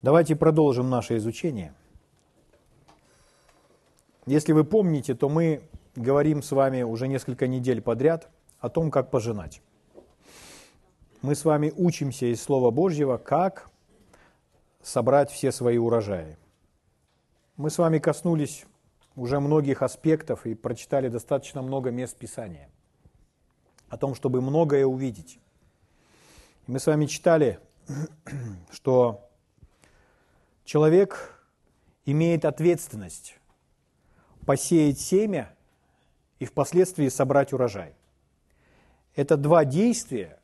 Давайте продолжим наше изучение. Если вы помните, то мы говорим с вами уже несколько недель подряд о том, как пожинать. Мы с вами учимся из Слова Божьего, как собрать все свои урожаи. Мы с вами коснулись уже многих аспектов и прочитали достаточно много мест Писания о том, чтобы многое увидеть. Мы с вами читали, что человек имеет ответственность посеять семя и впоследствии собрать урожай. Это два действия,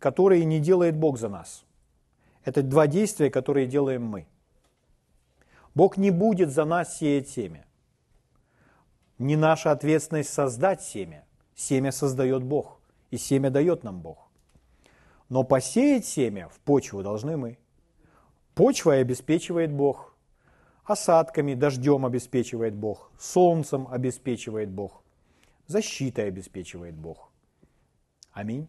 которые не делает Бог за нас. Это два действия, которые делаем мы. Бог не будет за нас сеять семя. Не наша ответственность создать семя. Семя создает Бог, и семя дает нам Бог. Но посеять семя в почву должны мы. Почвой обеспечивает Бог, осадками, дождем обеспечивает Бог, солнцем обеспечивает Бог, защитой обеспечивает Бог. Аминь.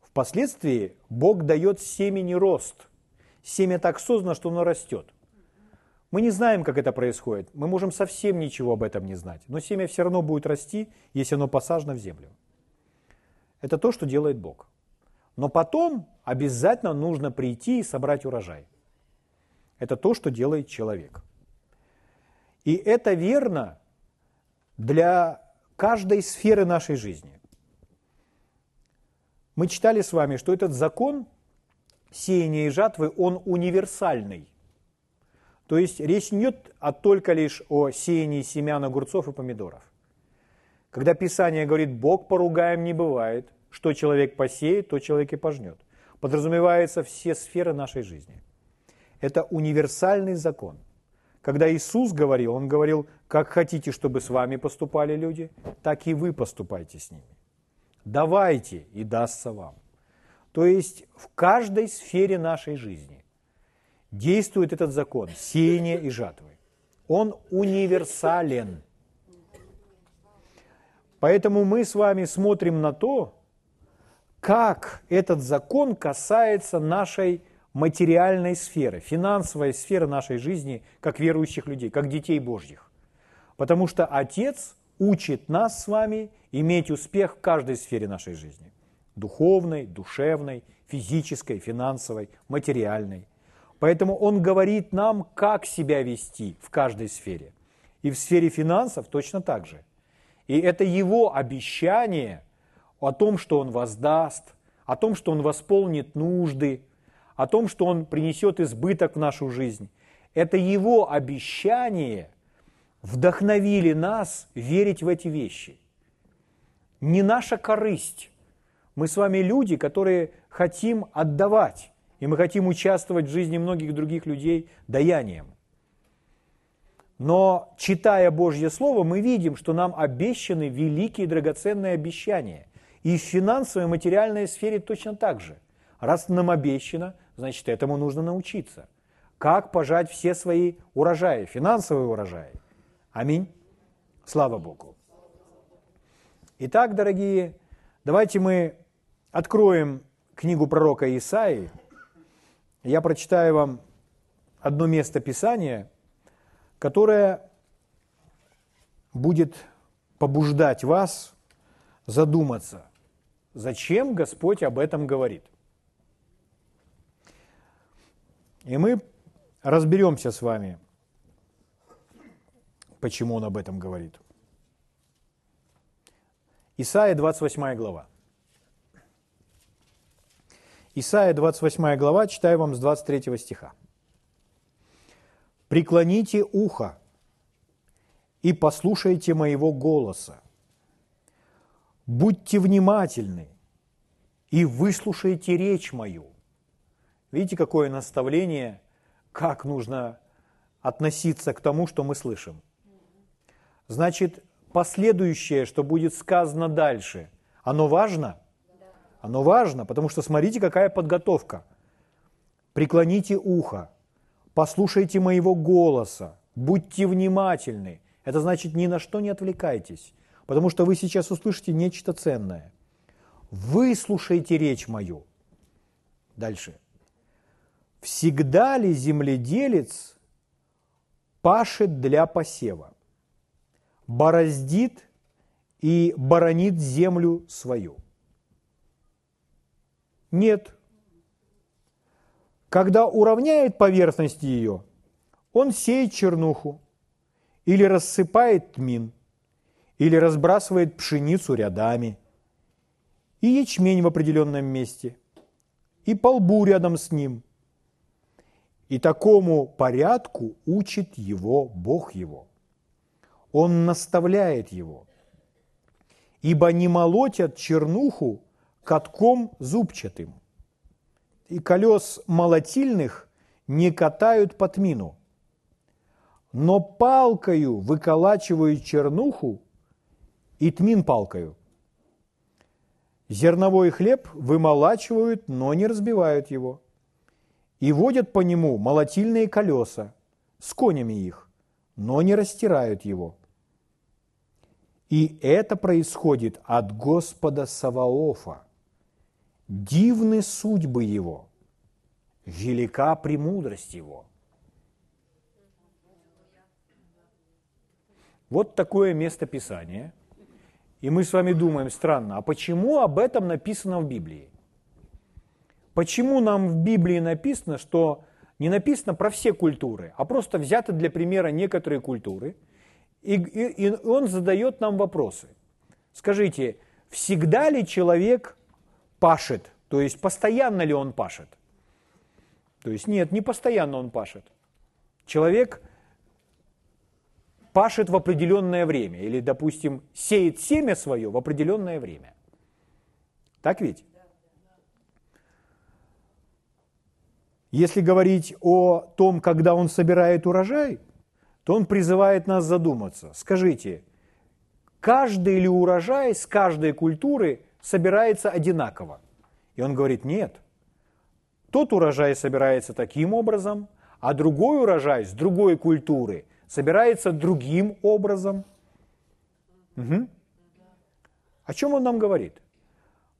Впоследствии Бог дает семени рост. Семя так создано, что оно растет. Мы не знаем, как это происходит. Мы можем совсем ничего об этом не знать. Но семя все равно будет расти, если оно посажено в землю. Это то, что делает Бог. Но потом обязательно нужно прийти и собрать урожай. Это то, что делает человек. И это верно для каждой сферы нашей жизни. Мы читали с вами, что этот закон сеяния и жатвы, он универсальный. То есть речь не идет а только лишь о сеянии семян огурцов и помидоров. Когда Писание говорит «Бог поругаем не бывает», что человек посеет, то человек и пожнет. Подразумевается все сферы нашей жизни. Это универсальный закон. Когда Иисус говорил, Он говорил, как хотите, чтобы с вами поступали люди, так и вы поступайте с ними. Давайте, и дастся вам. То есть в каждой сфере нашей жизни действует этот закон сеяния и жатвы. Он универсален. Поэтому мы с вами смотрим на то, как этот закон касается нашей материальной сферы, финансовой сферы нашей жизни, как верующих людей, как детей Божьих. Потому что Отец учит нас с вами иметь успех в каждой сфере нашей жизни. Духовной, душевной, физической, финансовой, материальной. Поэтому Он говорит нам, как себя вести в каждой сфере. И в сфере финансов точно так же. И это Его обещание – о том, что Он воздаст, о том, что Он восполнит нужды, о том, что Он принесет избыток в нашу жизнь. Это Его обещание вдохновили нас верить в эти вещи. Не наша корысть. Мы с вами люди, которые хотим отдавать, и мы хотим участвовать в жизни многих других людей даянием. Но читая Божье Слово, мы видим, что нам обещаны великие драгоценные обещания. И в финансовой и материальной сфере точно так же. Раз нам обещано, значит, этому нужно научиться. Как пожать все свои урожаи, финансовые урожаи. Аминь. Слава Богу. Итак, дорогие, давайте мы откроем книгу пророка Исаии. Я прочитаю вам одно место Писания, которое будет побуждать вас задуматься, зачем Господь об этом говорит. И мы разберемся с вами, почему Он об этом говорит. Исайя 28 глава. Исайя 28 глава, читаю вам с 23 стиха. «Преклоните ухо и послушайте моего голоса будьте внимательны и выслушайте речь мою. Видите, какое наставление, как нужно относиться к тому, что мы слышим. Значит, последующее, что будет сказано дальше, оно важно? Оно важно, потому что смотрите, какая подготовка. Преклоните ухо, послушайте моего голоса, будьте внимательны. Это значит, ни на что не отвлекайтесь потому что вы сейчас услышите нечто ценное. Выслушайте речь мою. Дальше. Всегда ли земледелец пашет для посева, бороздит и боронит землю свою? Нет. Когда уравняет поверхность ее, он сеет чернуху, или рассыпает тмин, или разбрасывает пшеницу рядами, и ячмень в определенном месте, и полбу рядом с ним. И такому порядку учит его Бог его. Он наставляет его. Ибо не молотят чернуху катком зубчатым, и колес молотильных не катают по тмину, но палкою выколачивают чернуху и тмин палкою. Зерновой хлеб вымолачивают, но не разбивают его. И водят по нему молотильные колеса с конями их, но не растирают его. И это происходит от Господа Саваофа. Дивны судьбы его, велика премудрость его. Вот такое место Писания. И мы с вами думаем, странно, а почему об этом написано в Библии? Почему нам в Библии написано, что не написано про все культуры, а просто взяты для примера некоторые культуры, и, и, и он задает нам вопросы. Скажите, всегда ли человек пашет, то есть постоянно ли он пашет? То есть нет, не постоянно он пашет. Человек пашет в определенное время или, допустим, сеет семя свое в определенное время. Так ведь? Если говорить о том, когда он собирает урожай, то он призывает нас задуматься. Скажите, каждый ли урожай с каждой культуры собирается одинаково? И он говорит, нет. Тот урожай собирается таким образом, а другой урожай с другой культуры собирается другим образом. Угу. О чем он нам говорит?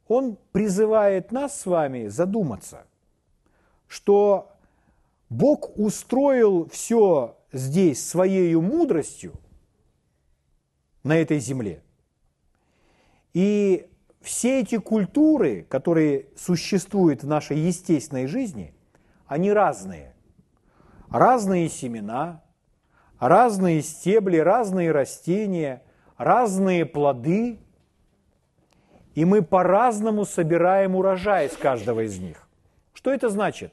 Он призывает нас с вами задуматься, что Бог устроил все здесь своей мудростью на этой земле. И все эти культуры, которые существуют в нашей естественной жизни, они разные. Разные семена, разные стебли, разные растения, разные плоды, и мы по-разному собираем урожай из каждого из них. Что это значит?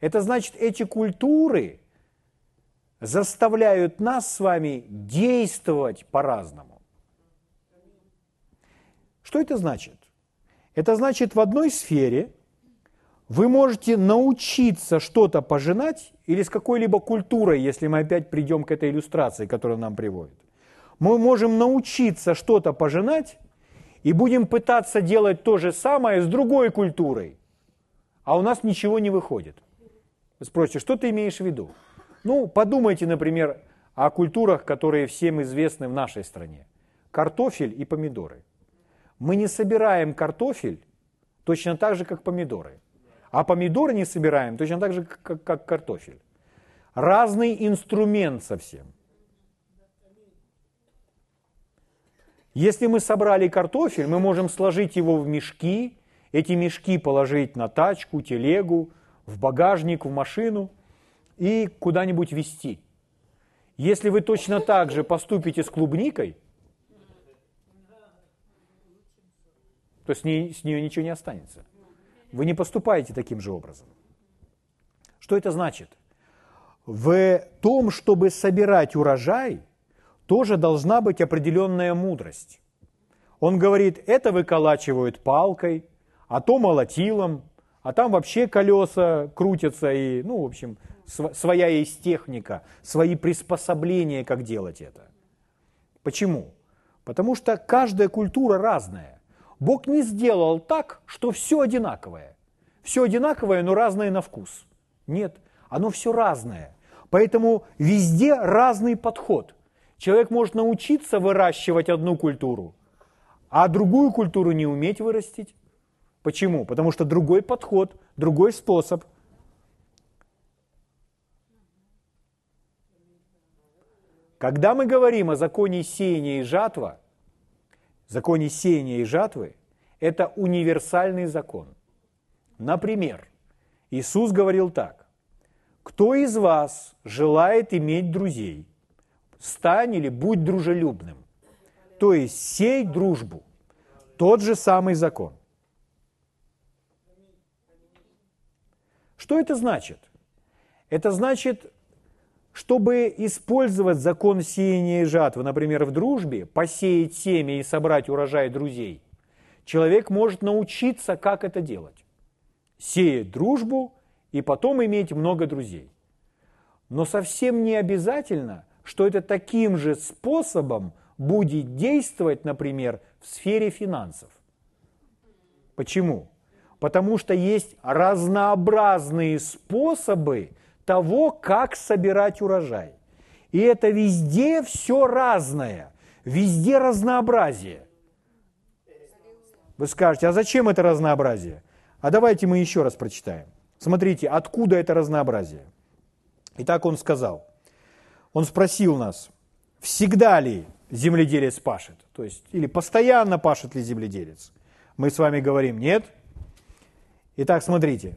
Это значит, эти культуры заставляют нас с вами действовать по-разному. Что это значит? Это значит, в одной сфере вы можете научиться что-то пожинать или с какой-либо культурой, если мы опять придем к этой иллюстрации, которая нам приводит. Мы можем научиться что-то пожинать и будем пытаться делать то же самое с другой культурой, а у нас ничего не выходит. Вы спросите, что ты имеешь в виду? Ну, подумайте, например, о культурах, которые всем известны в нашей стране. Картофель и помидоры. Мы не собираем картофель точно так же, как помидоры – а помидоры не собираем точно так же, как, как картофель. Разный инструмент совсем. Если мы собрали картофель, мы можем сложить его в мешки, эти мешки положить на тачку, телегу, в багажник, в машину и куда-нибудь везти. Если вы точно так же поступите с клубникой, то с, ней, с нее ничего не останется. Вы не поступаете таким же образом. Что это значит? В том, чтобы собирать урожай, тоже должна быть определенная мудрость. Он говорит, это выколачивают палкой, а то молотилом, а там вообще колеса крутятся, и, ну, в общем, своя есть техника, свои приспособления, как делать это. Почему? Потому что каждая культура разная. Бог не сделал так, что все одинаковое. Все одинаковое, но разное на вкус. Нет, оно все разное. Поэтому везде разный подход. Человек может научиться выращивать одну культуру, а другую культуру не уметь вырастить. Почему? Потому что другой подход, другой способ. Когда мы говорим о законе сеяния и жатва – законе сеяния и жатвы, это универсальный закон. Например, Иисус говорил так. «Кто из вас желает иметь друзей? Стань или будь дружелюбным». То есть сей дружбу. Тот же самый закон. Что это значит? Это значит, чтобы использовать закон сеяния и жатвы, например, в дружбе, посеять семя и собрать урожай друзей, человек может научиться, как это делать. Сеять дружбу и потом иметь много друзей. Но совсем не обязательно, что это таким же способом будет действовать, например, в сфере финансов. Почему? Потому что есть разнообразные способы того, как собирать урожай. И это везде все разное, везде разнообразие. Вы скажете, а зачем это разнообразие? А давайте мы еще раз прочитаем. Смотрите, откуда это разнообразие. Итак, он сказал, он спросил нас, всегда ли земледелец пашет? То есть, или постоянно пашет ли земледелец? Мы с вами говорим, нет. Итак, смотрите.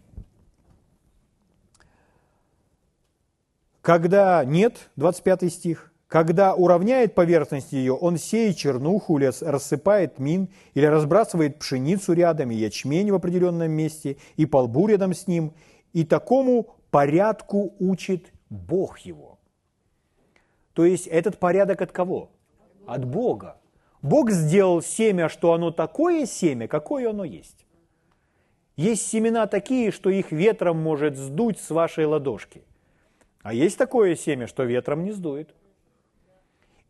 Когда нет, 25 стих, когда уравняет поверхность ее, он сеет чернуху, или рассыпает мин, или разбрасывает пшеницу рядом и ячмень в определенном месте, и полбу рядом с ним, и такому порядку учит Бог его. То есть этот порядок от кого? От Бога. Бог сделал семя, что оно такое семя, какое оно есть. Есть семена такие, что их ветром может сдуть с вашей ладошки. А есть такое семя, что ветром не сдует.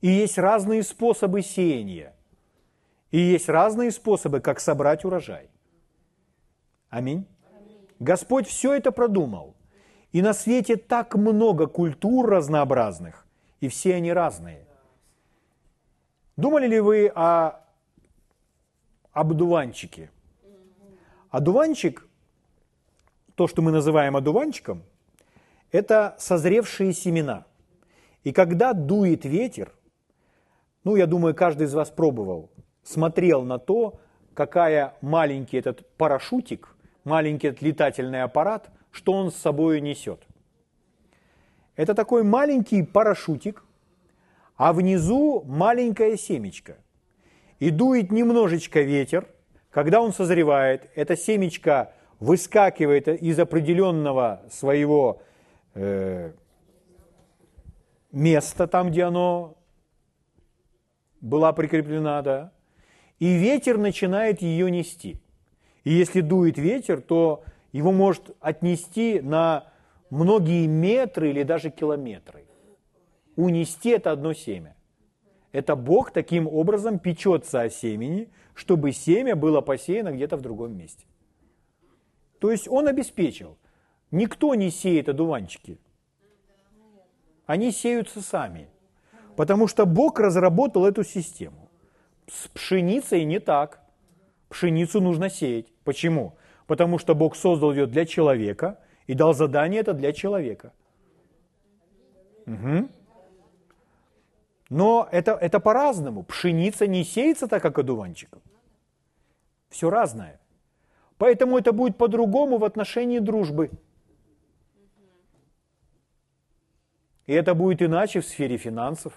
И есть разные способы сеяния. И есть разные способы, как собрать урожай. Аминь. Господь все это продумал. И на свете так много культур разнообразных, и все они разные. Думали ли вы о обдуванчике? Одуванчик, то, что мы называем одуванчиком, это созревшие семена. И когда дует ветер, ну, я думаю, каждый из вас пробовал, смотрел на то, какая маленький этот парашютик, маленький этот летательный аппарат, что он с собой несет. Это такой маленький парашютик, а внизу маленькое семечко. И дует немножечко ветер, когда он созревает, это семечко выскакивает из определенного своего э, места, там, где оно была прикреплена, да, и ветер начинает ее нести. И если дует ветер, то его может отнести на многие метры или даже километры. Унести это одно семя. Это Бог таким образом печется о семени, чтобы семя было посеяно где-то в другом месте. То есть Он обеспечил. Никто не сеет одуванчики. Они сеются сами. Потому что Бог разработал эту систему. С пшеницей не так. Пшеницу нужно сеять. Почему? Потому что Бог создал ее для человека и дал задание это для человека. Угу. Но это, это по-разному. Пшеница не сеется так, как одуванчик. Все разное. Поэтому это будет по-другому в отношении дружбы. И это будет иначе в сфере финансов.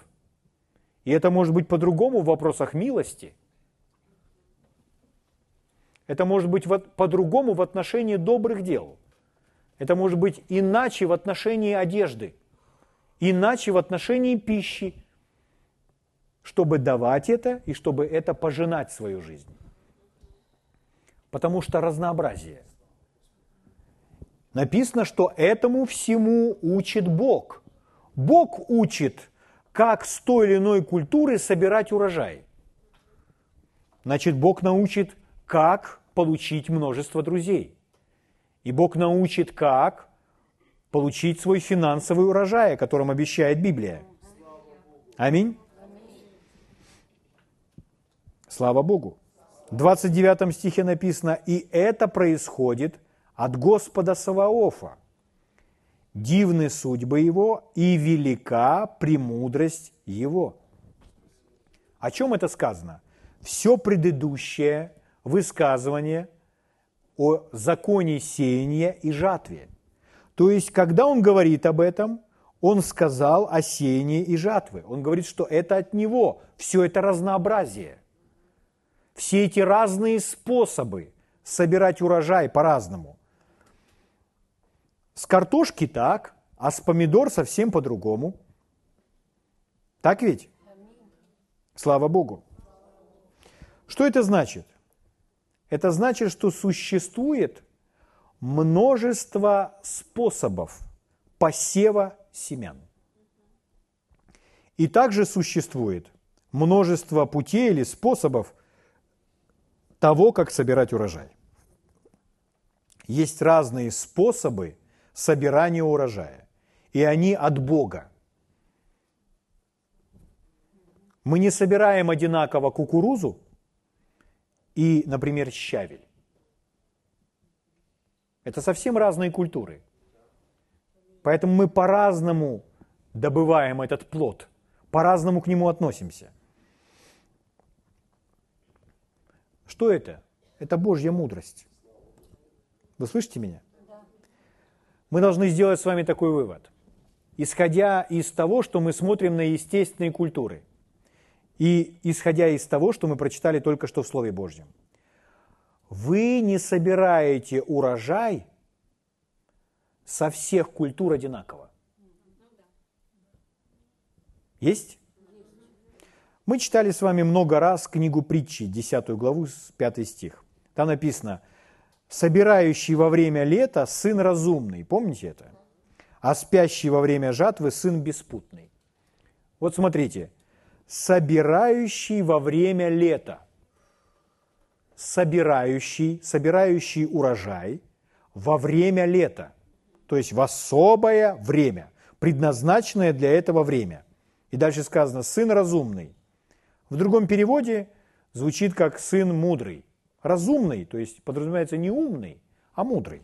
И это может быть по-другому в вопросах милости. Это может быть по-другому в отношении добрых дел. Это может быть иначе в отношении одежды, иначе в отношении пищи, чтобы давать это и чтобы это пожинать свою жизнь. Потому что разнообразие. Написано, что этому всему учит Бог. Бог учит, как с той или иной культуры собирать урожай. Значит, Бог научит, как получить множество друзей. И Бог научит, как получить свой финансовый урожай, о котором обещает Библия. Аминь. Слава Богу. В 29 стихе написано, «И это происходит от Господа Саваофа, дивны судьбы его и велика премудрость его. О чем это сказано? Все предыдущее высказывание о законе сеяния и жатве. То есть, когда он говорит об этом, он сказал о сеянии и жатве. Он говорит, что это от него, все это разнообразие. Все эти разные способы собирать урожай по-разному. С картошки так, а с помидор совсем по-другому. Так ведь? Слава Богу. Что это значит? Это значит, что существует множество способов посева семян. И также существует множество путей или способов того, как собирать урожай. Есть разные способы собирания урожая, и они от Бога. Мы не собираем одинаково кукурузу и, например, щавель. Это совсем разные культуры. Поэтому мы по-разному добываем этот плод, по-разному к нему относимся. Что это? Это Божья мудрость. Вы слышите меня? Мы должны сделать с вами такой вывод. Исходя из того, что мы смотрим на естественные культуры, и исходя из того, что мы прочитали только что в Слове Божьем, вы не собираете урожай со всех культур одинаково. Есть? Мы читали с вами много раз книгу притчи, 10 главу, 5 стих. Там написано, собирающий во время лета сын разумный. Помните это? А спящий во время жатвы сын беспутный. Вот смотрите, собирающий во время лета. Собирающий, собирающий урожай во время лета. То есть в особое время, предназначенное для этого время. И дальше сказано, сын разумный. В другом переводе звучит как сын мудрый. Разумный, то есть подразумевается не умный, а мудрый.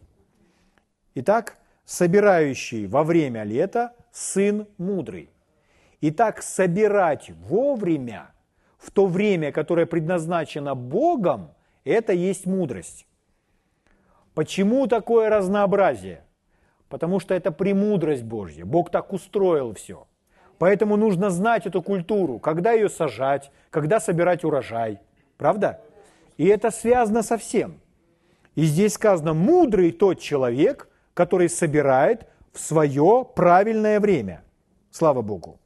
Итак, собирающий во время лета сын мудрый. Итак, собирать вовремя, в то время, которое предназначено Богом, это есть мудрость. Почему такое разнообразие? Потому что это премудрость Божья. Бог так устроил все. Поэтому нужно знать эту культуру, когда ее сажать, когда собирать урожай. Правда? И это связано со всем. И здесь сказано, мудрый тот человек, который собирает в свое правильное время. Слава Богу.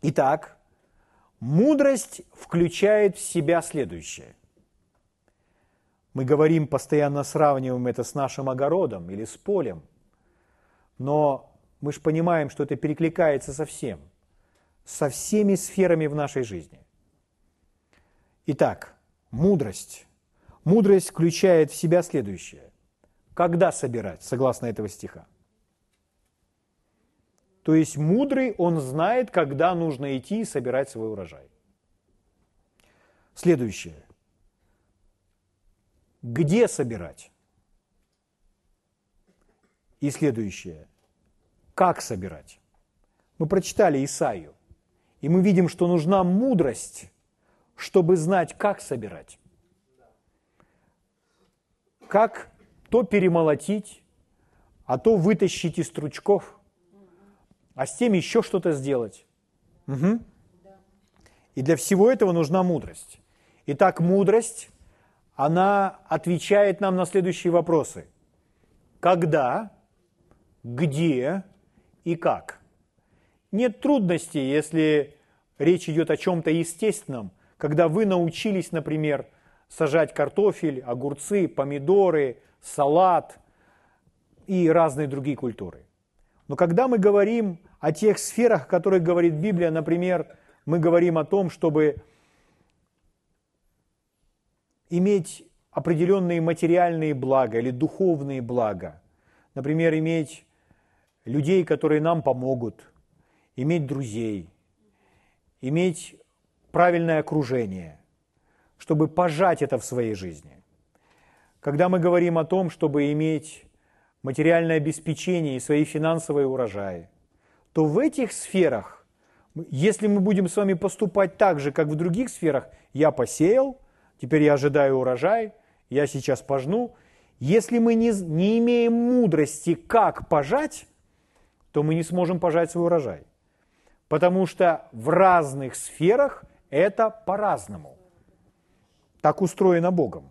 Итак, мудрость включает в себя следующее. Мы говорим, постоянно сравниваем это с нашим огородом или с полем. Но мы же понимаем, что это перекликается со всем, со всеми сферами в нашей жизни. Итак, мудрость. Мудрость включает в себя следующее. Когда собирать, согласно этого стиха? То есть мудрый, он знает, когда нужно идти и собирать свой урожай. Следующее. Где собирать? И следующее как собирать. Мы прочитали Исаию, и мы видим, что нужна мудрость, чтобы знать, как собирать. Как то перемолотить, а то вытащить из стручков, а с тем еще что-то сделать. Угу. И для всего этого нужна мудрость. Итак, мудрость, она отвечает нам на следующие вопросы. Когда, где, и как. Нет трудностей, если речь идет о чем-то естественном, когда вы научились, например, сажать картофель, огурцы, помидоры, салат и разные другие культуры. Но когда мы говорим о тех сферах, о которых говорит Библия, например, мы говорим о том, чтобы иметь определенные материальные блага или духовные блага, например, иметь людей, которые нам помогут, иметь друзей, иметь правильное окружение, чтобы пожать это в своей жизни. Когда мы говорим о том, чтобы иметь материальное обеспечение и свои финансовые урожаи, то в этих сферах, если мы будем с вами поступать так же, как в других сферах, я посеял, теперь я ожидаю урожай, я сейчас пожну, если мы не, не имеем мудрости, как пожать, то мы не сможем пожать свой урожай. Потому что в разных сферах это по-разному. Так устроено Богом.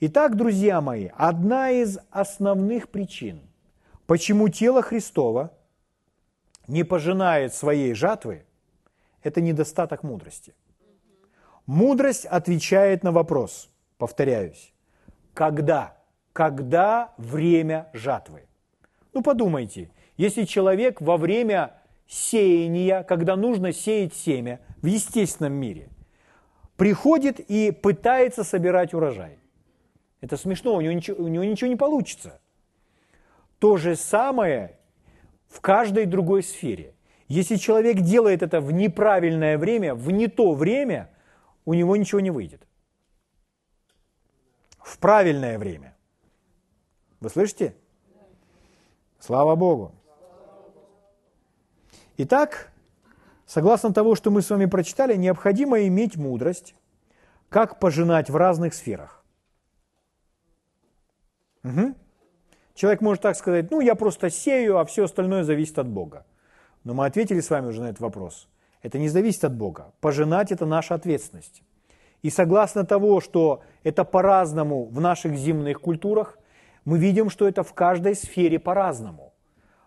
Итак, друзья мои, одна из основных причин, почему тело Христова не пожинает своей жатвы, это недостаток мудрости. Мудрость отвечает на вопрос, повторяюсь, когда? Когда время жатвы? Ну подумайте, если человек во время сеяния, когда нужно сеять семя в естественном мире, приходит и пытается собирать урожай. Это смешно, у него ничего, у него ничего не получится. То же самое в каждой другой сфере. Если человек делает это в неправильное время, в не то время, у него ничего не выйдет. В правильное время. Вы слышите? Слава Богу. Итак, согласно того, что мы с вами прочитали, необходимо иметь мудрость, как пожинать в разных сферах. Угу. Человек может так сказать, ну я просто сею, а все остальное зависит от Бога. Но мы ответили с вами уже на этот вопрос. Это не зависит от Бога. Пожинать – это наша ответственность. И согласно того, что это по-разному в наших земных культурах, мы видим, что это в каждой сфере по-разному.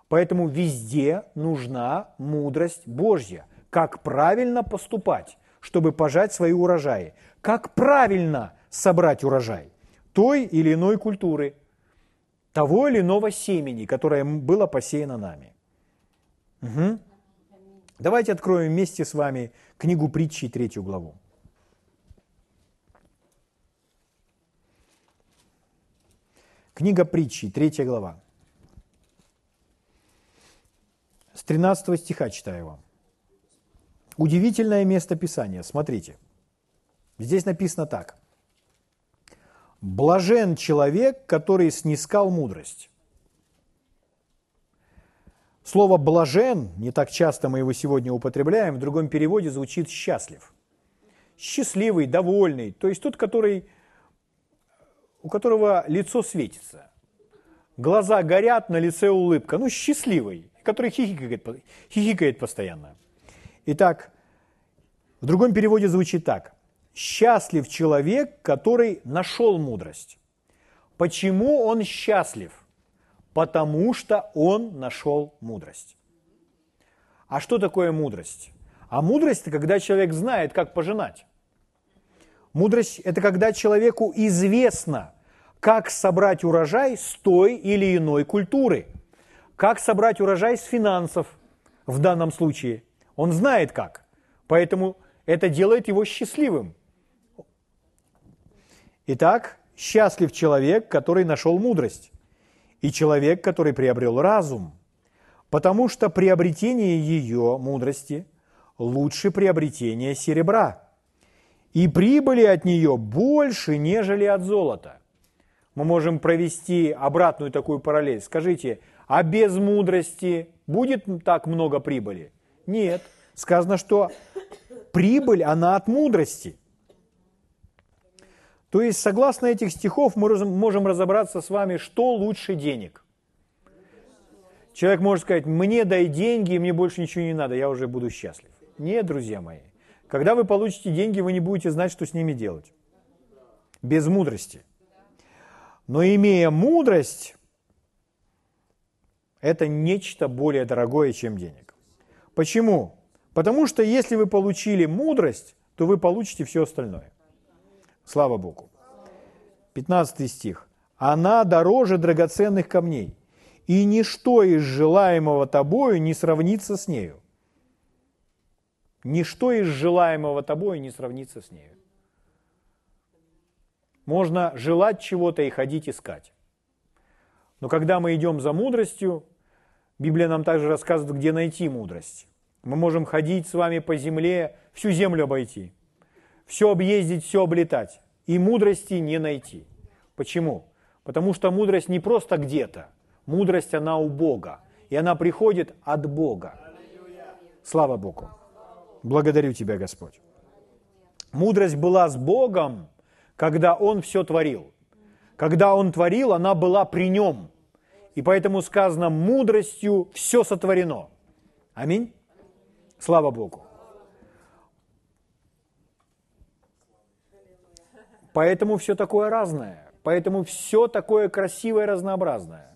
Поэтому везде нужна мудрость Божья. Как правильно поступать, чтобы пожать свои урожаи. Как правильно собрать урожай той или иной культуры, того или иного семени, которое было посеяно нами. Угу. Давайте откроем вместе с вами книгу притчи, третью главу. Книга притчи, третья глава. С 13 стиха читаю вам. Удивительное место Писания. Смотрите. Здесь написано так. «Блажен человек, который снискал мудрость». Слово «блажен», не так часто мы его сегодня употребляем, в другом переводе звучит «счастлив». Счастливый, довольный, то есть тот, который, у которого лицо светится. Глаза горят, на лице улыбка. Ну, счастливый который хихикает, хихикает постоянно. Итак, в другом переводе звучит так. Счастлив человек, который нашел мудрость. Почему он счастлив? Потому что он нашел мудрость. А что такое мудрость? А мудрость – это когда человек знает, как пожинать. Мудрость – это когда человеку известно, как собрать урожай с той или иной культуры – как собрать урожай с финансов в данном случае. Он знает как. Поэтому это делает его счастливым. Итак, счастлив человек, который нашел мудрость, и человек, который приобрел разум, потому что приобретение ее, мудрости, лучше приобретения серебра, и прибыли от нее больше, нежели от золота. Мы можем провести обратную такую параллель. Скажите, а без мудрости будет так много прибыли? Нет. Сказано, что прибыль, она от мудрости. То есть, согласно этих стихов, мы можем разобраться с вами, что лучше денег. Человек может сказать, мне дай деньги, и мне больше ничего не надо, я уже буду счастлив. Нет, друзья мои. Когда вы получите деньги, вы не будете знать, что с ними делать. Без мудрости. Но имея мудрость, это нечто более дорогое, чем денег. Почему? Потому что если вы получили мудрость, то вы получите все остальное. Слава Богу. 15 стих. Она дороже драгоценных камней, и ничто из желаемого тобою не сравнится с нею. Ничто из желаемого тобою не сравнится с нею. Можно желать чего-то и ходить искать. Но когда мы идем за мудростью, Библия нам также рассказывает, где найти мудрость. Мы можем ходить с вами по земле, всю землю обойти, все объездить, все облетать, и мудрости не найти. Почему? Потому что мудрость не просто где-то. Мудрость, она у Бога. И она приходит от Бога. Слава Богу. Благодарю Тебя, Господь. Мудрость была с Богом, когда Он все творил. Когда Он творил, она была при Нем. И поэтому сказано, мудростью все сотворено. Аминь. Слава Богу. Поэтому все такое разное. Поэтому все такое красивое, разнообразное.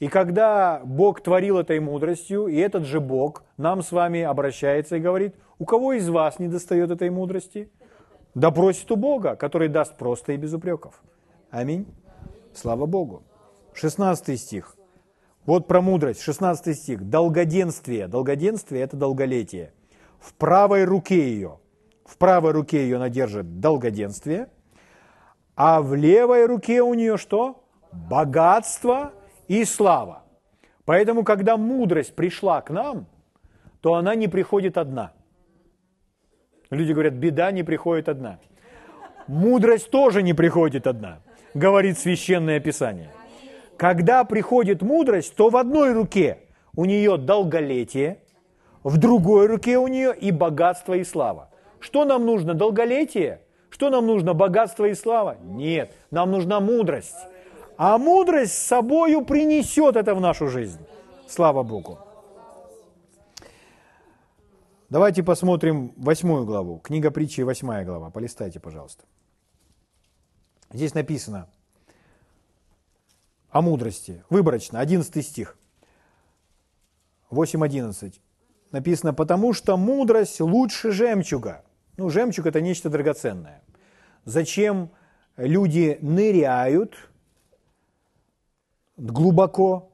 И когда Бог творил этой мудростью, и этот же Бог нам с вами обращается и говорит, у кого из вас не достает этой мудрости? Да просит у Бога, который даст просто и без упреков. Аминь. Слава Богу. 16 стих. Вот про мудрость, 16 стих. Долгоденствие. Долгоденствие – это долголетие. В правой руке ее, в правой руке ее она держит долгоденствие, а в левой руке у нее что? Богатство и слава. Поэтому, когда мудрость пришла к нам, то она не приходит одна. Люди говорят, беда не приходит одна. Мудрость тоже не приходит одна, говорит священное писание. Когда приходит мудрость, то в одной руке у нее долголетие, в другой руке у нее и богатство, и слава. Что нам нужно? Долголетие? Что нам нужно? Богатство и слава? Нет, нам нужна мудрость. А мудрость с собою принесет это в нашу жизнь. Слава Богу. Давайте посмотрим восьмую главу. Книга притчи, восьмая глава. Полистайте, пожалуйста. Здесь написано о мудрости. Выборочно, 11 стих. 8.11. Написано, потому что мудрость лучше жемчуга. Ну, жемчуг – это нечто драгоценное. Зачем люди ныряют – глубоко,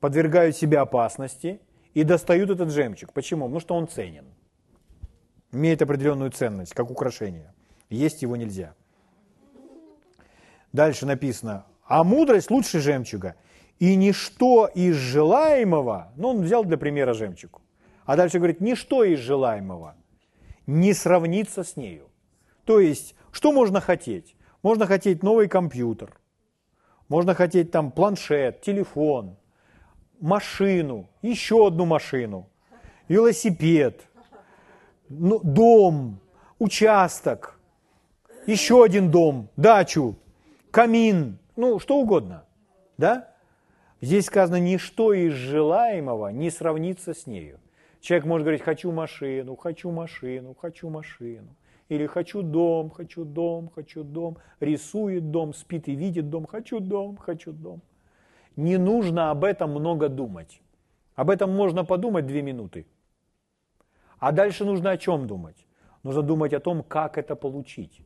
подвергают себя опасности и достают этот жемчуг. Почему? Потому что он ценен. Имеет определенную ценность, как украшение. Есть его нельзя. Дальше написано, а мудрость лучше жемчуга. И ничто из желаемого, ну он взял для примера жемчуг, а дальше говорит, ничто из желаемого не сравнится с нею. То есть, что можно хотеть? Можно хотеть новый компьютер, можно хотеть там планшет, телефон, машину, еще одну машину, велосипед, ну, дом, участок, еще один дом, дачу, камин, ну, что угодно. Да? Здесь сказано, ничто из желаемого не сравнится с нею. Человек может говорить, хочу машину, хочу машину, хочу машину. Или хочу дом, хочу дом, хочу дом. Рисует дом, спит и видит дом. Хочу дом, хочу дом. Не нужно об этом много думать. Об этом можно подумать две минуты. А дальше нужно о чем думать? Нужно думать о том, как это получить.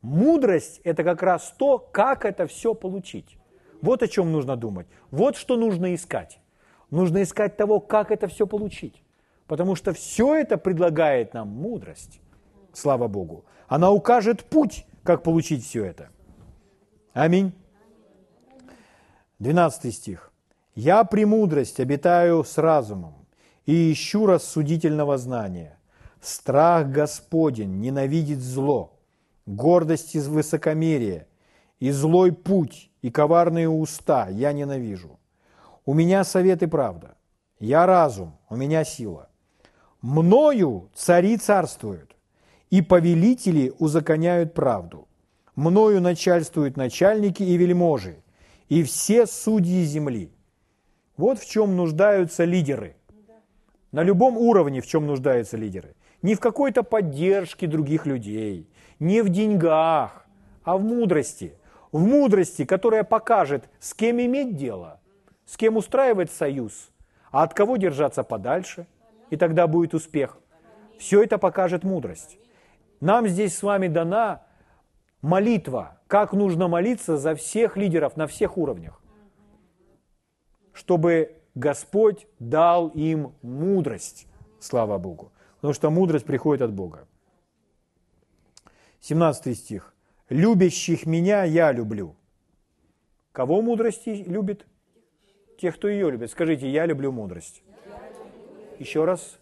Мудрость – это как раз то, как это все получить. Вот о чем нужно думать. Вот что нужно искать. Нужно искать того, как это все получить. Потому что все это предлагает нам мудрость слава Богу. Она укажет путь, как получить все это. Аминь. 12 стих. «Я премудрость обитаю с разумом и ищу рассудительного знания. Страх Господень ненавидит зло, гордость и высокомерие, и злой путь, и коварные уста я ненавижу. У меня совет и правда, я разум, у меня сила. Мною цари царствуют, и повелители узаконяют правду. Мною начальствуют начальники и вельможи, и все судьи земли. Вот в чем нуждаются лидеры. На любом уровне в чем нуждаются лидеры. Не в какой-то поддержке других людей, не в деньгах, а в мудрости. В мудрости, которая покажет, с кем иметь дело, с кем устраивать союз, а от кого держаться подальше, и тогда будет успех. Все это покажет мудрость. Нам здесь с вами дана молитва, как нужно молиться за всех лидеров на всех уровнях, чтобы Господь дал им мудрость, слава Богу, потому что мудрость приходит от Бога. 17 стих. «Любящих меня я люблю». Кого мудрости любит? Тех, кто ее любит. Скажите, я люблю мудрость. Еще раз.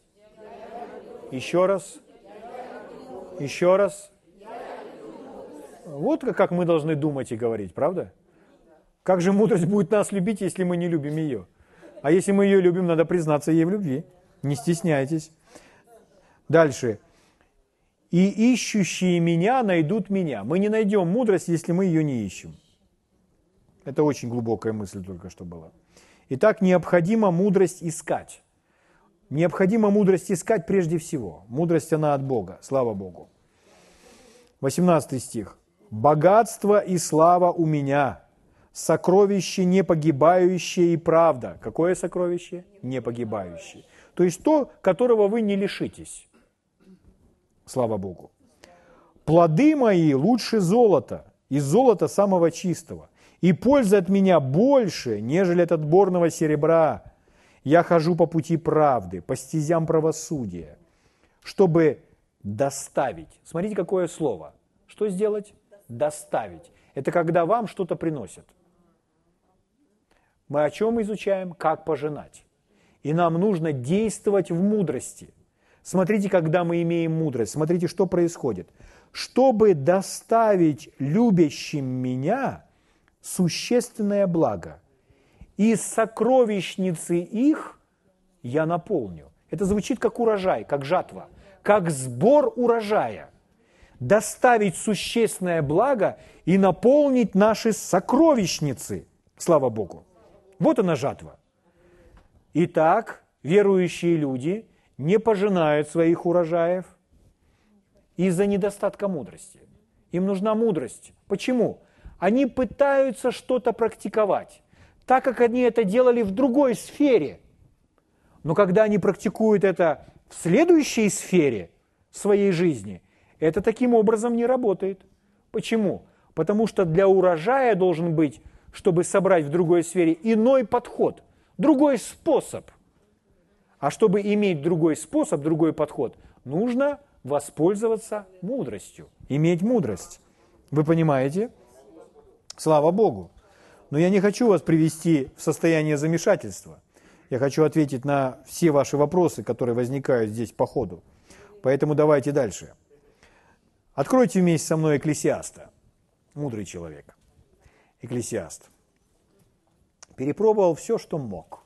Еще раз. Еще раз. Вот как мы должны думать и говорить, правда? Как же мудрость будет нас любить, если мы не любим ее? А если мы ее любим, надо признаться ей в любви. Не стесняйтесь. Дальше. И ищущие меня найдут меня. Мы не найдем мудрость, если мы ее не ищем. Это очень глубокая мысль только что была. Итак, необходимо мудрость искать. Необходимо мудрость искать прежде всего. Мудрость она от Бога, слава Богу. 18 стих. «Богатство и слава у меня, сокровище непогибающее и правда». Какое сокровище? Непогибающее. То есть то, которого вы не лишитесь. Слава Богу. «Плоды мои лучше золота, из золота самого чистого, и польза от меня больше, нежели от отборного серебра. Я хожу по пути правды, по стезям правосудия, чтобы доставить. Смотрите, какое слово. Что сделать? Доставить. Это когда вам что-то приносят. Мы о чем изучаем? Как пожинать. И нам нужно действовать в мудрости. Смотрите, когда мы имеем мудрость, смотрите, что происходит. Чтобы доставить любящим меня существенное благо, из сокровищницы их я наполню. Это звучит как урожай, как жатва как сбор урожая, доставить существенное благо и наполнить наши сокровищницы. Слава Богу. Вот она жатва. Итак, верующие люди не пожинают своих урожаев из-за недостатка мудрости. Им нужна мудрость. Почему? Они пытаются что-то практиковать, так как они это делали в другой сфере. Но когда они практикуют это в следующей сфере своей жизни, это таким образом не работает. Почему? Потому что для урожая должен быть, чтобы собрать в другой сфере, иной подход, другой способ. А чтобы иметь другой способ, другой подход, нужно воспользоваться мудростью, иметь мудрость. Вы понимаете? Слава Богу. Но я не хочу вас привести в состояние замешательства. Я хочу ответить на все ваши вопросы, которые возникают здесь по ходу. Поэтому давайте дальше. Откройте вместе со мной Экклесиаста, мудрый человек. Экклесиаст. Перепробовал все, что мог.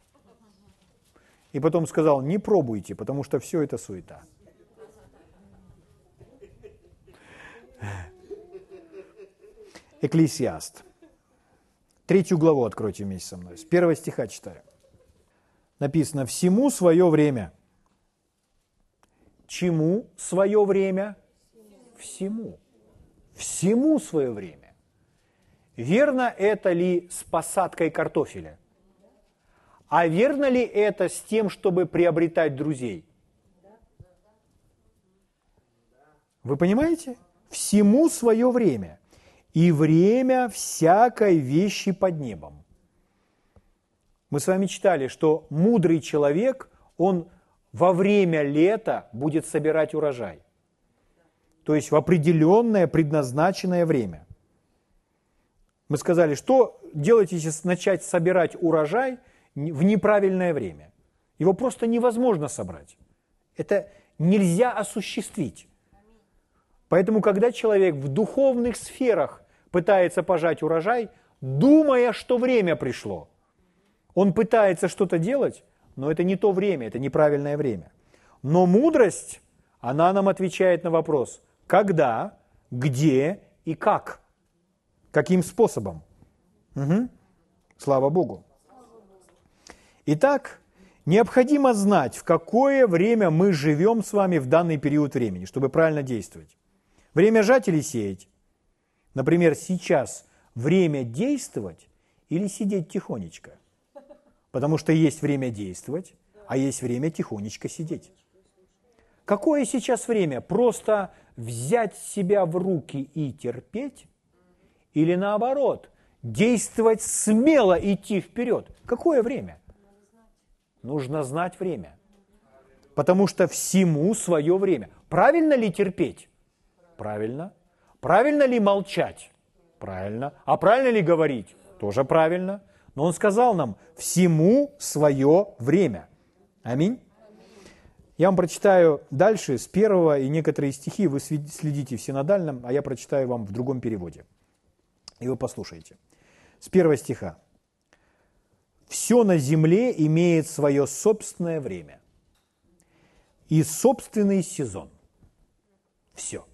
И потом сказал, не пробуйте, потому что все это суета. Экклесиаст. Третью главу откройте вместе со мной. С первого стиха читаю написано «всему свое время». Чему свое время? Всему. Всему свое время. Верно это ли с посадкой картофеля? А верно ли это с тем, чтобы приобретать друзей? Вы понимаете? Всему свое время. И время всякой вещи под небом. Мы с вами читали, что мудрый человек, он во время лета будет собирать урожай. То есть в определенное предназначенное время. Мы сказали, что делать, если начать собирать урожай в неправильное время? Его просто невозможно собрать. Это нельзя осуществить. Поэтому, когда человек в духовных сферах пытается пожать урожай, думая, что время пришло – он пытается что-то делать, но это не то время, это неправильное время. Но мудрость, она нам отвечает на вопрос, когда, где и как. Каким способом. Угу. Слава Богу. Итак, необходимо знать, в какое время мы живем с вами в данный период времени, чтобы правильно действовать. Время жать или сеять? Например, сейчас время действовать или сидеть тихонечко? Потому что есть время действовать, а есть время тихонечко сидеть. Какое сейчас время? Просто взять себя в руки и терпеть? Или наоборот, действовать смело, идти вперед? Какое время? Нужно знать время. Потому что всему свое время. Правильно ли терпеть? Правильно. Правильно ли молчать? Правильно. А правильно ли говорить? Тоже правильно. Но Он сказал нам, всему свое время. Аминь. Я вам прочитаю дальше с первого, и некоторые стихи вы следите в синодальном, а я прочитаю вам в другом переводе. И вы послушаете. С первого стиха. «Все на земле имеет свое собственное время и собственный сезон. Все».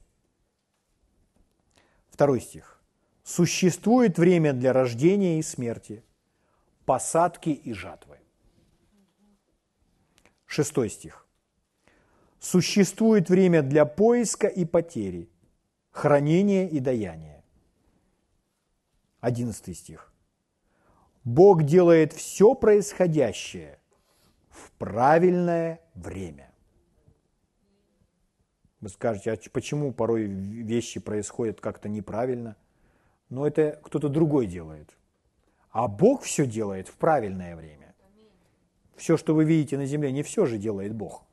Второй стих. «Существует время для рождения и смерти, посадки и жатвы». Шестой стих. «Существует время для поиска и потери, хранения и даяния». Одиннадцатый стих. Бог делает все происходящее в правильное время. Вы скажете, а почему порой вещи происходят как-то неправильно? Но это кто-то другой делает. А Бог все делает в правильное время. Все, что вы видите на земле, не все же делает Бог.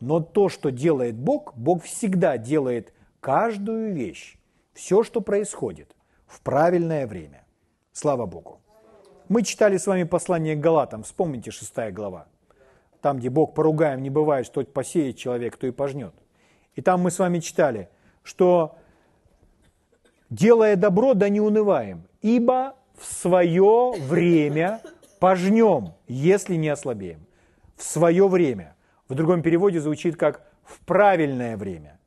Но то, что делает Бог, Бог всегда делает каждую вещь, все, что происходит, в правильное время. Слава Богу. Мы читали с вами послание к Галатам, вспомните шестая глава. Там, где Бог поругаем не бывает, что посеет человек, то и пожнет. И там мы с вами читали, что делая добро, да не унываем, ибо в свое время пожнем, если не ослабеем. В свое время. В другом переводе звучит как в правильное время.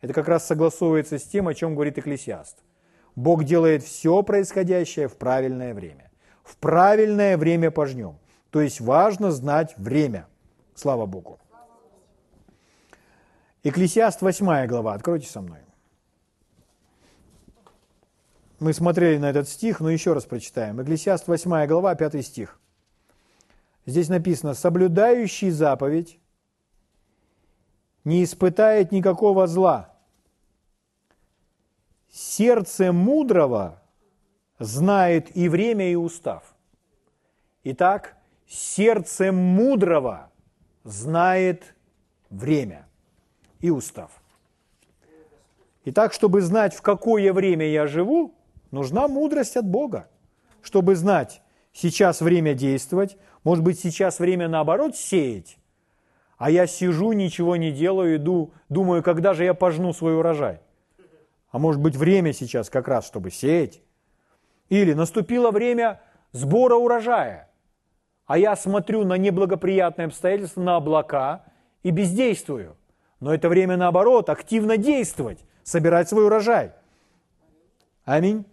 Это как раз согласовывается с тем, о чем говорит Экклесиаст. Бог делает все происходящее в правильное время. В правильное время пожнем. То есть важно знать время. Слава Богу. Экклесиаст 8 глава. Откройте со мной. Мы смотрели на этот стих, но еще раз прочитаем. Экклесиаст 8 глава, 5 стих. Здесь написано, соблюдающий заповедь не испытает никакого зла. Сердце мудрого знает и время, и устав. Итак, сердце мудрого знает время и устав. Итак, чтобы знать, в какое время я живу, Нужна мудрость от Бога, чтобы знать, сейчас время действовать, может быть, сейчас время наоборот сеять, а я сижу, ничего не делаю, иду, думаю, когда же я пожну свой урожай. А может быть, время сейчас как раз, чтобы сеять. Или наступило время сбора урожая, а я смотрю на неблагоприятные обстоятельства, на облака и бездействую. Но это время наоборот, активно действовать, собирать свой урожай. Аминь.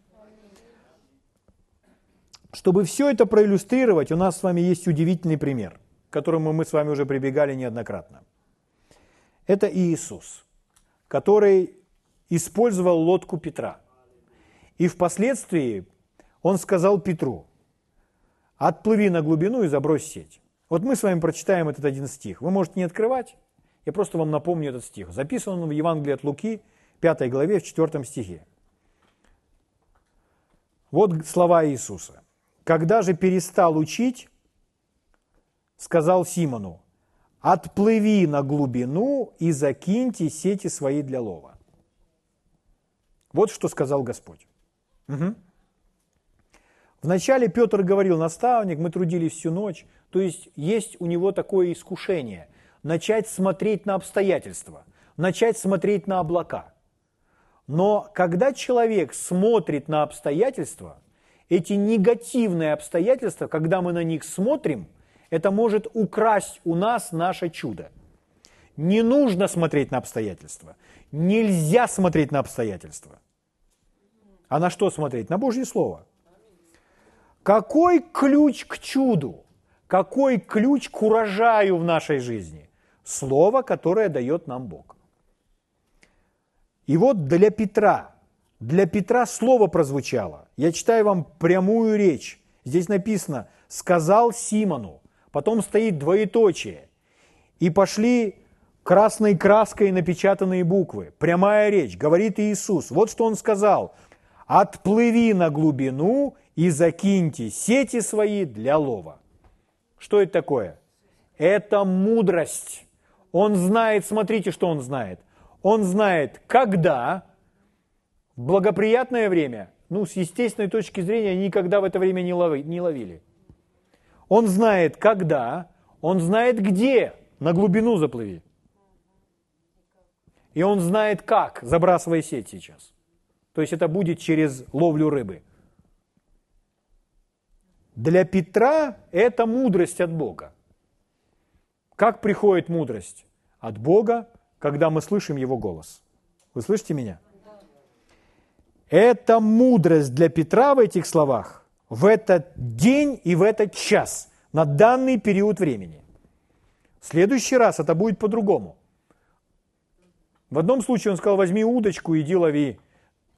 Чтобы все это проиллюстрировать, у нас с вами есть удивительный пример, к которому мы с вами уже прибегали неоднократно. Это Иисус, который использовал лодку Петра. И впоследствии он сказал Петру, отплыви на глубину и забрось сеть. Вот мы с вами прочитаем этот один стих. Вы можете не открывать, я просто вам напомню этот стих. Записан он в Евангелии от Луки, 5 главе, в 4 стихе. Вот слова Иисуса. Когда же перестал учить, сказал Симону, отплыви на глубину и закиньте сети свои для лова. Вот что сказал Господь. Угу. Вначале Петр говорил, наставник, мы трудились всю ночь. То есть есть у него такое искушение – начать смотреть на обстоятельства, начать смотреть на облака. Но когда человек смотрит на обстоятельства, эти негативные обстоятельства, когда мы на них смотрим, это может украсть у нас наше чудо. Не нужно смотреть на обстоятельства. Нельзя смотреть на обстоятельства. А на что смотреть? На Божье Слово. Какой ключ к чуду? Какой ключ к урожаю в нашей жизни? Слово, которое дает нам Бог. И вот для Петра – для Петра слово прозвучало. Я читаю вам прямую речь. Здесь написано «сказал Симону», потом стоит двоеточие. И пошли красной краской напечатанные буквы. Прямая речь, говорит Иисус. Вот что Он сказал. «Отплыви на глубину и закиньте сети свои для лова». Что это такое? Это мудрость. Он знает, смотрите, что он знает. Он знает, когда, в благоприятное время, ну, с естественной точки зрения, никогда в это время не, лови, не ловили. Он знает, когда, он знает, где на глубину заплыви. И он знает как, забрасывая сеть сейчас. То есть это будет через ловлю рыбы. Для Петра это мудрость от Бога. Как приходит мудрость? От Бога, когда мы слышим Его голос. Вы слышите меня? Это мудрость для Петра в этих словах в этот день и в этот час, на данный период времени. В следующий раз это будет по-другому. В одном случае он сказал, возьми удочку, иди лови.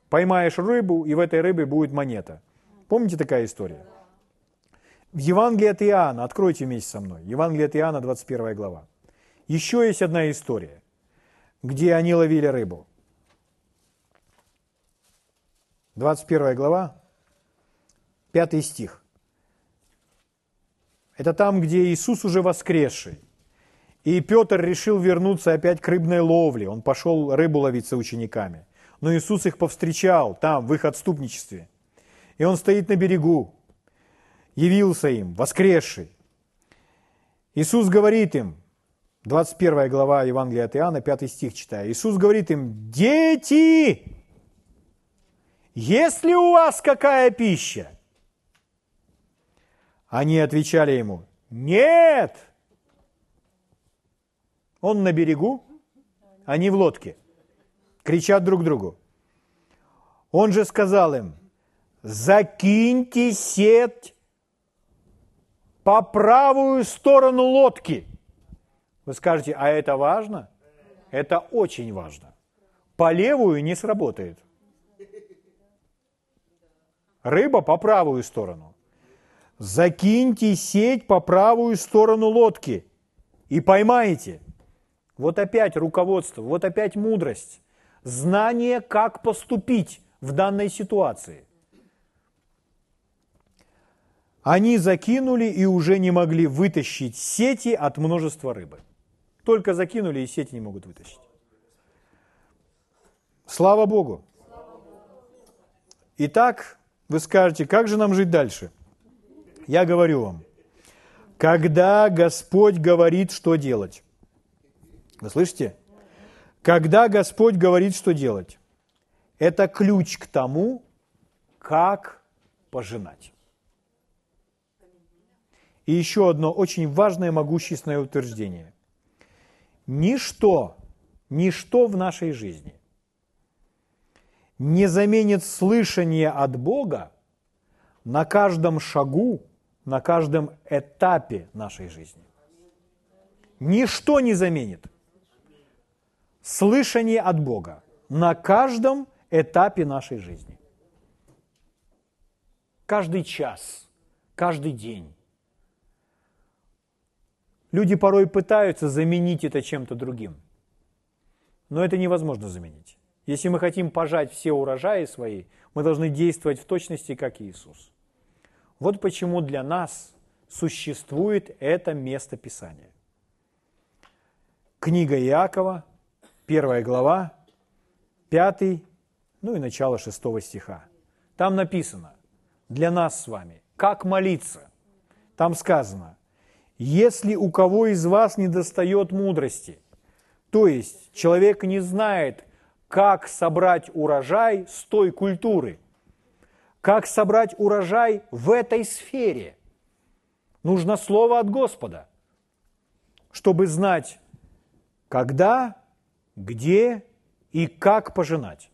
Поймаешь рыбу, и в этой рыбе будет монета. Помните такая история? В Евангелии от Иоанна, откройте вместе со мной, Евангелие от Иоанна, 21 глава. Еще есть одна история, где они ловили рыбу. 21 глава, 5 стих. Это там, где Иисус уже воскресший. И Петр решил вернуться опять к рыбной ловле. Он пошел рыбу ловить с учениками. Но Иисус их повстречал там, в их отступничестве. И он стоит на берегу явился им, воскресший. Иисус говорит им, 21 глава Евангелия от Иоанна, 5 стих читаю. Иисус говорит им, дети, есть ли у вас какая пища? Они отвечали ему, нет. Он на берегу, они в лодке, кричат друг другу. Он же сказал им, закиньте сеть по правую сторону лодки. Вы скажете, а это важно? Это очень важно. По левую не сработает. Рыба по правую сторону. Закиньте сеть по правую сторону лодки и поймаете. Вот опять руководство, вот опять мудрость, знание, как поступить в данной ситуации – они закинули и уже не могли вытащить сети от множества рыбы. Только закинули и сети не могут вытащить. Слава Богу. Итак, вы скажете, как же нам жить дальше? Я говорю вам, когда Господь говорит, что делать. Вы слышите? Когда Господь говорит, что делать. Это ключ к тому, как пожинать. И еще одно очень важное могущественное утверждение. Ничто, ничто в нашей жизни не заменит слышание от Бога на каждом шагу, на каждом этапе нашей жизни. Ничто не заменит слышание от Бога на каждом этапе нашей жизни. Каждый час, каждый день, Люди порой пытаются заменить это чем-то другим. Но это невозможно заменить. Если мы хотим пожать все урожаи свои, мы должны действовать в точности, как Иисус. Вот почему для нас существует это место Писания. Книга Иакова, первая глава, пятый, ну и начало шестого стиха. Там написано для нас с вами, как молиться. Там сказано, если у кого из вас не достает мудрости, то есть человек не знает, как собрать урожай с той культуры, как собрать урожай в этой сфере, нужно слово от Господа, чтобы знать, когда, где и как пожинать.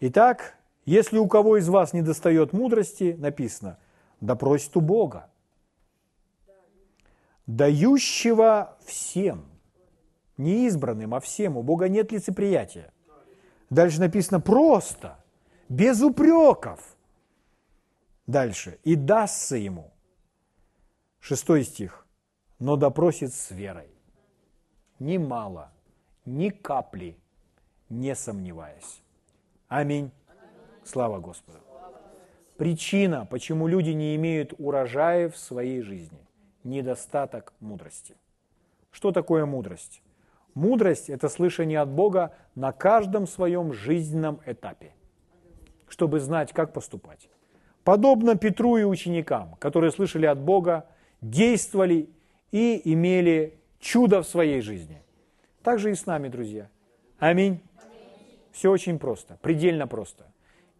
Итак, если у кого из вас не достает мудрости, написано, да у Бога, дающего всем, не избранным, а всем. У Бога нет лицеприятия. Дальше написано просто, без упреков. Дальше. И дастся ему. Шестой стих. Но допросит с верой. Ни мало, ни капли, не сомневаясь. Аминь. Слава Господу. Причина, почему люди не имеют урожая в своей жизни – недостаток мудрости. Что такое мудрость? Мудрость – это слышание от Бога на каждом своем жизненном этапе, чтобы знать, как поступать. Подобно Петру и ученикам, которые слышали от Бога, действовали и имели чудо в своей жизни. Так же и с нами, друзья. Аминь. Все очень просто, предельно просто.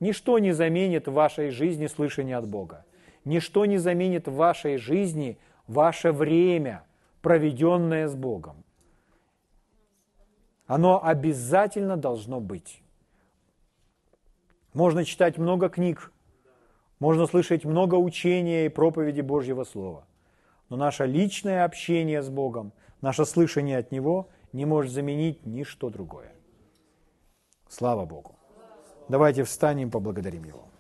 Ничто не заменит в вашей жизни слышание от Бога. Ничто не заменит в вашей жизни ваше время, проведенное с Богом. Оно обязательно должно быть. Можно читать много книг, можно слышать много учения и проповеди Божьего Слова. Но наше личное общение с Богом, наше слышание от Него не может заменить ничто другое. Слава Богу. Давайте встанем и поблагодарим Его.